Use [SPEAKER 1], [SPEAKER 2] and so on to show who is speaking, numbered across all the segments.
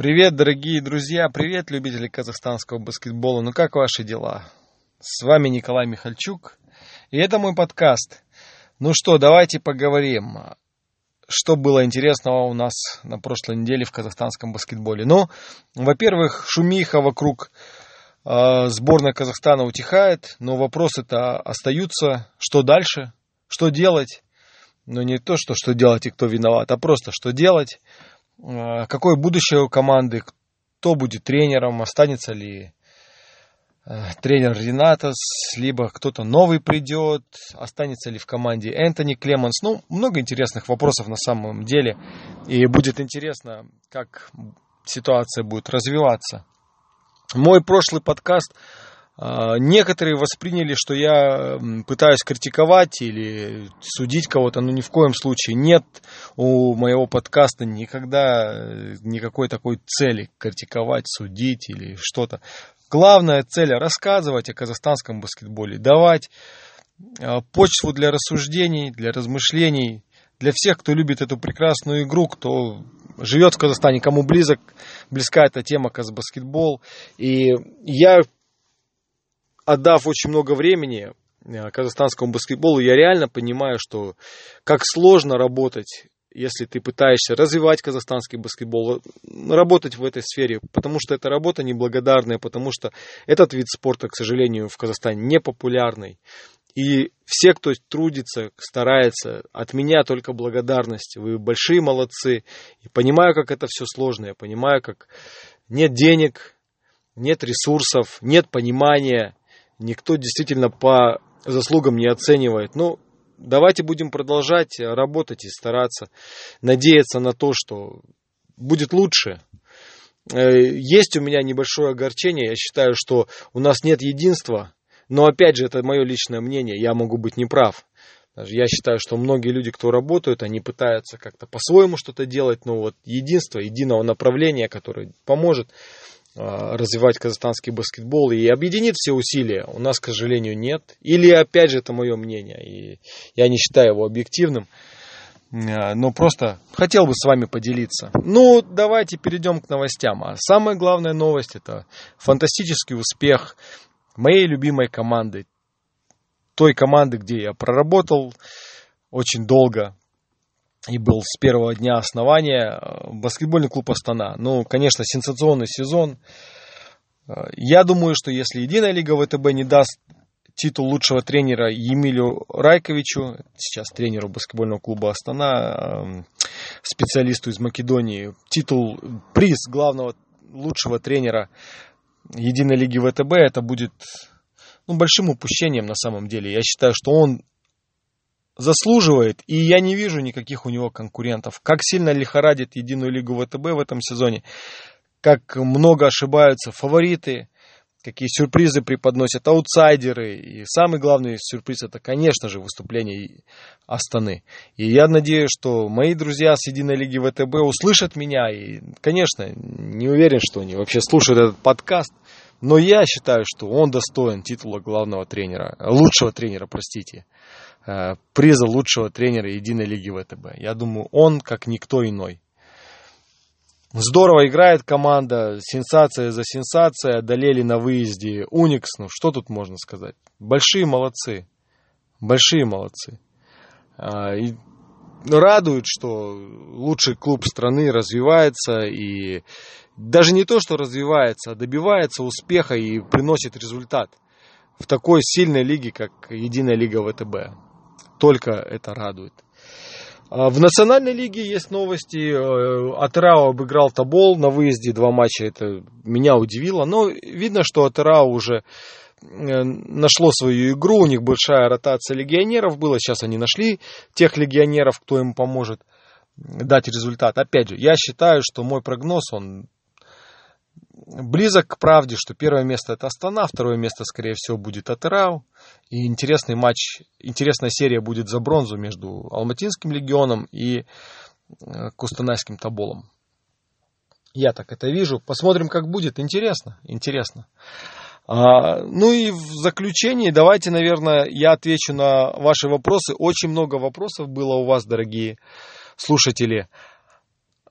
[SPEAKER 1] Привет, дорогие друзья, привет, любители казахстанского баскетбола. Ну как ваши дела? С вами Николай Михальчук, и это мой подкаст. Ну что, давайте поговорим, что было интересного у нас на прошлой неделе в казахстанском баскетболе. Ну, во-первых, шумиха вокруг э, сборной Казахстана утихает, но вопросы-то остаются. Что дальше? Что делать? Ну, не то, что что делать и кто виноват, а просто что делать. Э, какое будущее у команды, кто будет тренером, останется ли э, тренер Ренатос, либо кто-то новый придет, останется ли в команде Энтони Клеменс. Ну, много интересных вопросов на самом деле. И будет интересно, как ситуация будет развиваться. Мой прошлый подкаст некоторые восприняли, что я пытаюсь критиковать или судить кого-то, но ни в коем случае нет у моего подкаста никогда э, никакой такой цели критиковать, судить или что-то. Главная цель рассказывать о казахстанском баскетболе, давать а, почву для рассуждений, для размышлений, для всех, кто любит эту прекрасную игру, кто живет в Казахстане, кому близок, близка эта тема казбаскетбол. И я отдав очень много времени э, казахстанскому баскетболу, я реально понимаю, что как сложно работать, если ты пытаешься развивать казахстанский баскетбол, работать в этой сфере, потому что это работа неблагодарная, потому что этот вид спорта, к сожалению, в Казахстане не популярный. И все, кто трудится, старается, от меня только благодарность. Вы большие молодцы. И понимаю, как это все сложно. Я понимаю, как нет денег, нет ресурсов, нет понимания никто действительно по заслугам не оценивает. Ну, давайте будем продолжать работать и стараться, надеяться на то, что будет лучше. Э, есть у меня небольшое огорчение, я считаю, что у нас нет единства, но опять же, это мое личное мнение, я могу быть неправ. Я считаю, что многие люди, кто работают, они пытаются как-то по-своему что-то делать, но вот единство, единого направления, которое поможет развивать казахстанский баскетбол и объединит все усилия, у нас, к сожалению, нет. Или, опять же, это мое мнение, и я не считаю его объективным, а, но просто хотел бы с вами поделиться. Ну, давайте перейдем к новостям. А самая главная новость – это фантастический успех моей любимой команды, той команды, где я проработал очень долго, и был с первого дня основания э, баскетбольный клуб Астана. Ну, конечно, сенсационный сезон. Э, я думаю, что если Единая лига ВТБ не даст титул лучшего тренера Емилю Райковичу, сейчас тренеру баскетбольного клуба Астана, э, специалисту из Македонии, титул, приз главного лучшего тренера Единой лиги ВТБ, это будет ну, большим упущением на самом деле. Я считаю, что он заслуживает, и я не вижу никаких у него конкурентов. Как сильно лихорадит единую лигу ВТБ в этом сезоне, как много ошибаются фавориты, какие сюрпризы преподносят аутсайдеры. И самый главный сюрприз это, конечно же, выступление Астаны. И я надеюсь, что мои друзья с Единой Лиги ВТБ услышат меня. И, конечно, не уверен, что они вообще слушают этот подкаст. Но я считаю, что он достоин титула главного тренера, лучшего тренера, простите. Э, приза лучшего тренера Единой Лиги ВТБ. Я думаю, он как никто иной. Здорово играет команда, сенсация за сенсацией, одолели на выезде Уникс, ну что тут можно сказать? Большие молодцы, большие молодцы. А, и радует, что лучший клуб страны развивается и даже не то, что развивается, а добивается успеха и приносит результат в такой сильной лиге, как Единая Лига ВТБ только это радует. А в национальной лиге есть новости. Э, Атерао обыграл Табол на выезде два матча. Это меня удивило. Но видно, что Атерао уже э, нашло свою игру. У них большая ротация легионеров была. Сейчас они нашли тех легионеров, кто им поможет дать результат. Опять же, я считаю, что мой прогноз, он близок к правде, что первое место это Астана, второе место, скорее всего, будет Атерау. И интересный матч, интересная серия будет за бронзу между Алматинским легионом и э, Кустанайским Таболом. Я так это вижу. Посмотрим, как будет. Интересно, интересно. А, ну и в заключении давайте, наверное, я отвечу на ваши вопросы. Очень много вопросов было у вас, дорогие слушатели.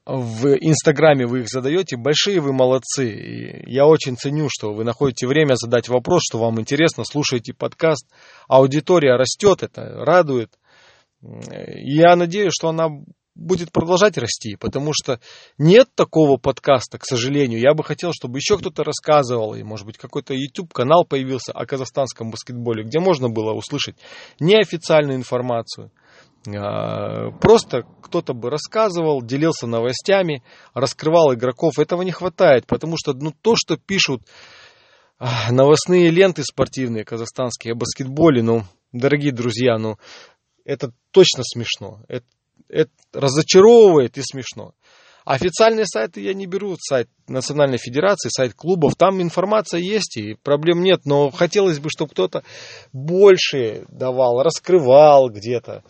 [SPEAKER 1] В Инстаграме вы их задаете, большие вы молодцы. И я очень ценю, что вы находите время задать вопрос, что вам интересно, слушаете подкаст. Аудитория растет, это радует. Я надеюсь, что она будет продолжать расти, потому что нет такого подкаста, к сожалению. Я бы хотел, чтобы еще кто-то рассказывал, и, может быть, какой-то YouTube-канал появился о казахстанском баскетболе, где можно было услышать неофициальную информацию. А, просто кто-то бы рассказывал, делился новостями, раскрывал игроков. Этого не хватает, потому что ну, то, что пишут а, новостные ленты спортивные казахстанские о баскетболе, ну, дорогие друзья, ну, это точно смешно. Это, это разочаровывает и смешно. Официальные сайты я не беру, сайт Национальной Федерации, сайт клубов, там информация есть и проблем нет, но хотелось бы, чтобы кто-то больше давал, раскрывал где-то,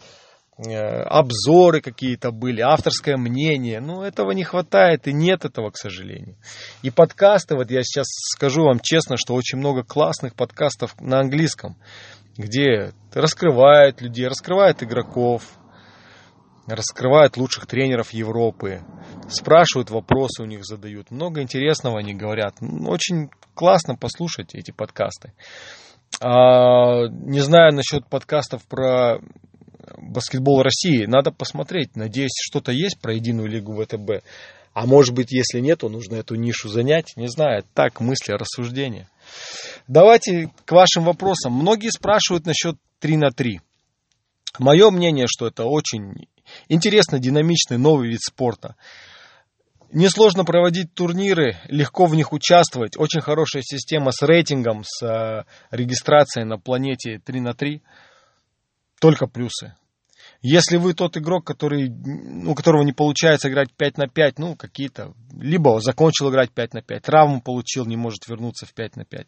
[SPEAKER 1] обзоры какие-то были, авторское мнение, но этого не хватает и нет этого, к сожалению. И подкасты, вот я сейчас скажу вам честно, что очень много классных подкастов на английском, где раскрывают людей, раскрывают игроков, раскрывают лучших тренеров Европы, спрашивают вопросы у них задают, много интересного они говорят. Очень классно послушать эти подкасты. А, не знаю насчет подкастов про баскетбол России, надо посмотреть. Надеюсь, что-то есть про единую лигу ВТБ. А может быть, если нету, нужно эту нишу занять. Не знаю, так мысли, рассуждения. Давайте к вашим вопросам. Многие спрашивают насчет 3 на 3. Мое мнение, что это очень интересный, динамичный новый вид спорта. Несложно проводить турниры, легко в них участвовать. Очень хорошая система с рейтингом, с э, регистрацией на планете 3 на 3. Только плюсы. Если вы тот игрок, который, у которого не получается играть 5 на 5, ну, какие-то, либо закончил играть 5 на 5, травму получил, не может вернуться в 5 на 5,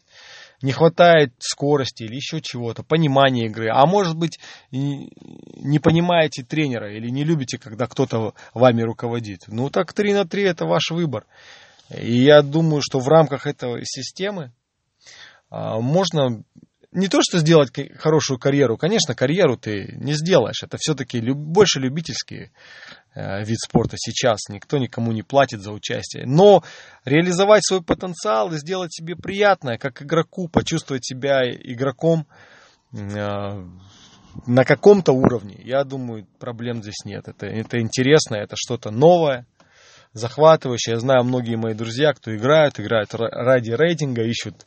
[SPEAKER 1] не хватает скорости или еще чего-то, понимания игры, а может быть, не понимаете тренера или не любите, когда кто-то вами руководит, ну, так 3 на 3 это ваш выбор. И я думаю, что в рамках этой системы а, можно не то, что сделать хорошую карьеру, конечно, карьеру ты не сделаешь. Это все-таки больше любительский э, вид спорта сейчас. Никто никому не платит за участие. Но реализовать свой потенциал и сделать себе приятное, как игроку, почувствовать себя игроком э, на каком-то уровне, я думаю, проблем здесь нет. Это, это интересно, это что-то новое захватывающее. Я знаю многие мои друзья, кто играют, играют ради рейтинга, ищут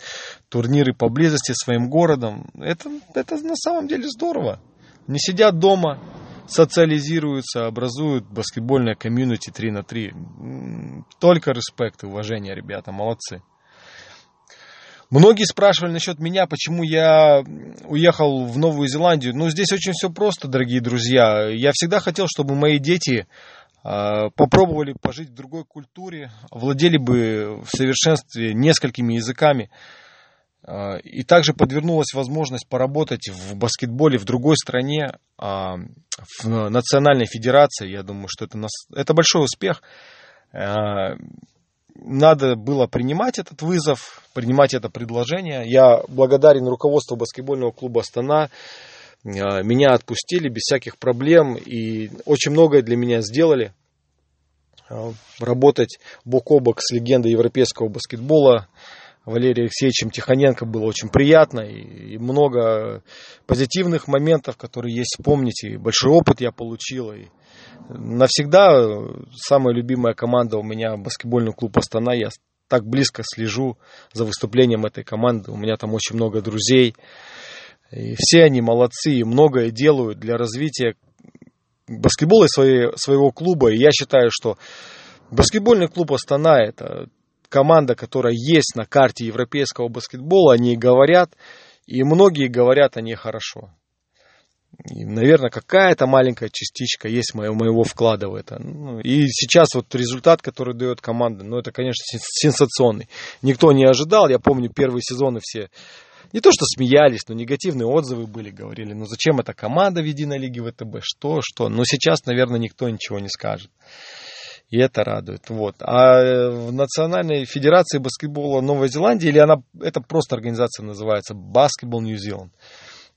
[SPEAKER 1] турниры поблизости своим городом. Это, это на самом деле здорово. Не сидят дома, социализируются, образуют баскетбольное комьюнити 3 на 3. Только респект и уважение, ребята, молодцы. Многие спрашивали насчет меня, почему я уехал в Новую Зеландию. Ну, здесь очень все просто, дорогие друзья. Я всегда хотел, чтобы мои дети попробовали пожить в другой культуре, владели бы в совершенстве несколькими языками. А, и также подвернулась возможность поработать в баскетболе в другой стране, а, в национальной федерации. Я думаю, что это, это большой успех. Надо было принимать этот вызов, принимать это предложение. Я благодарен руководству баскетбольного клуба «Астана», а, меня отпустили без всяких проблем и очень многое для меня сделали. А, работать бок о бок с легендой европейского баскетбола Валерием Алексеевичем Тихоненко было очень приятно и много позитивных моментов, которые есть вспомнить. И большой опыт я получил. И навсегда самая любимая команда у меня баскетбольный клуб Астана. Я так близко слежу за выступлением этой команды. У меня там очень много друзей. И все они молодцы и многое делают для развития баскетбола своей, своего клуба. И я считаю, что баскетбольный клуб Астана это команда, которая есть на карте европейского баскетбола. Они говорят, и многие говорят о ней хорошо. И, наверное, какая-то маленькая частичка есть моего, моего вклада в это. Ну, и сейчас вот результат, который дает команда, ну, это, конечно, сенсационный. Никто не ожидал. Я помню, первые сезоны все не то что смеялись, но негативные отзывы были, говорили, ну зачем эта команда в единой лиге ВТБ, что, что. Но сейчас, наверное, никто ничего не скажет. И это радует. Вот. А в Национальной Федерации баскетбола Новой Зеландии, или она, это просто организация называется Basketball New Zealand.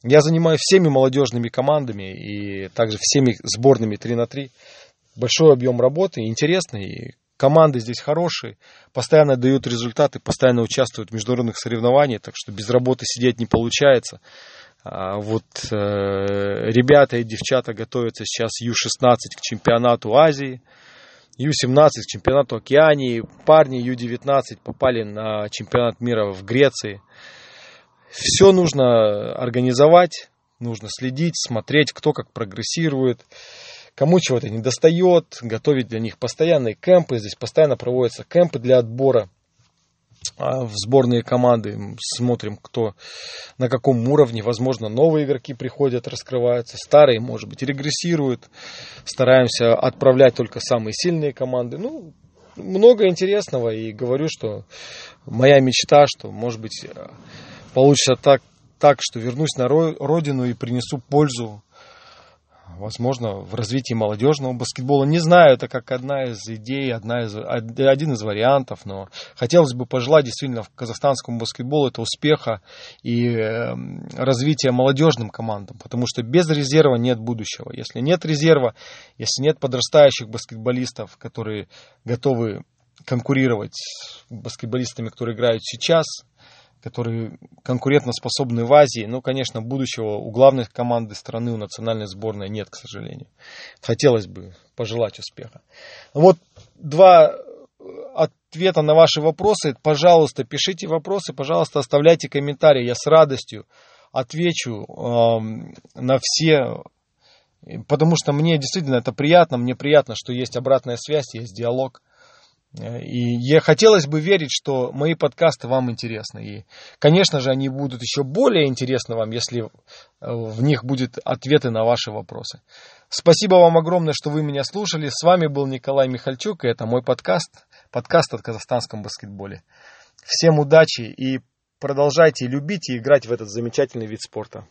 [SPEAKER 1] Я занимаюсь всеми молодежными командами и также всеми сборными 3 на 3. большой объем работы, интересный, команды здесь хорошие, постоянно дают результаты, постоянно участвуют в международных соревнованиях, так что без работы сидеть не получается. А вот э, ребята и девчата готовятся сейчас Ю-16 к чемпионату Азии, Ю-17 к чемпионату Океании, парни Ю-19 попали на чемпионат мира в Греции. Все нужно организовать, нужно следить, смотреть, кто как прогрессирует, кому чего-то не достает, готовить для них постоянные кемпы. Здесь постоянно проводятся кемпы для отбора а, в сборные команды. Смотрим, кто на каком уровне. Возможно, новые игроки приходят, раскрываются. Старые, может быть, регрессируют. Стараемся отправлять только самые сильные команды. Ну, много интересного. И говорю, что моя мечта, что, может быть, получится так, так что вернусь на родину и принесу пользу возможно, в развитии молодежного баскетбола. Не знаю, это как одна из идей, одна из, один из вариантов, но хотелось бы пожелать действительно казахстанскому баскетболу это успеха и эм, развития молодежным командам, потому что без резерва нет будущего. Если нет резерва, если нет подрастающих баскетболистов, которые готовы конкурировать с баскетболистами, которые играют сейчас – которые конкурентоспособны в Азии. Ну, конечно, будущего у главной команды страны, у национальной сборной нет, к сожалению. Хотелось бы пожелать успеха. Вот два ответа на ваши вопросы. Пожалуйста, пишите вопросы, пожалуйста, оставляйте комментарии. Я с радостью отвечу э, на все, потому что мне действительно это приятно. Мне приятно, что есть обратная связь, есть диалог. И я хотелось бы верить, что мои подкасты вам интересны. И, конечно же, они будут еще более интересны вам, если э, в них будут ответы на ваши вопросы. Спасибо вам огромное, что вы меня слушали. С вами был Николай Михальчук, и это мой подкаст, подкаст о казахстанском баскетболе. Всем удачи и продолжайте любить и играть в этот замечательный вид спорта.